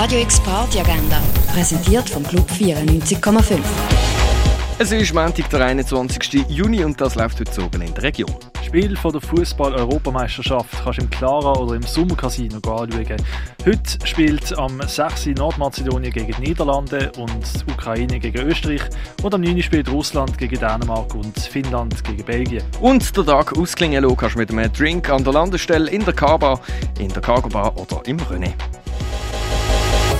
Radio X Party Agenda, präsentiert vom Club 94,5. Es ist Montag, der 21. Juni und das läuft heute oben in der Region. Spiel von der Fußball-Europameisterschaft kannst du im Clara oder im Sommercasino anschauen. Heute spielt am 6. Nordmazedonien gegen die Niederlande und Ukraine gegen Österreich und am 9. spielt Russland gegen Dänemark und Finnland gegen Belgien. Und der Tag ausklingen lassen kannst du mit einem Drink an der Landestelle, in der K-Bar, in der Cargo Bar oder im René.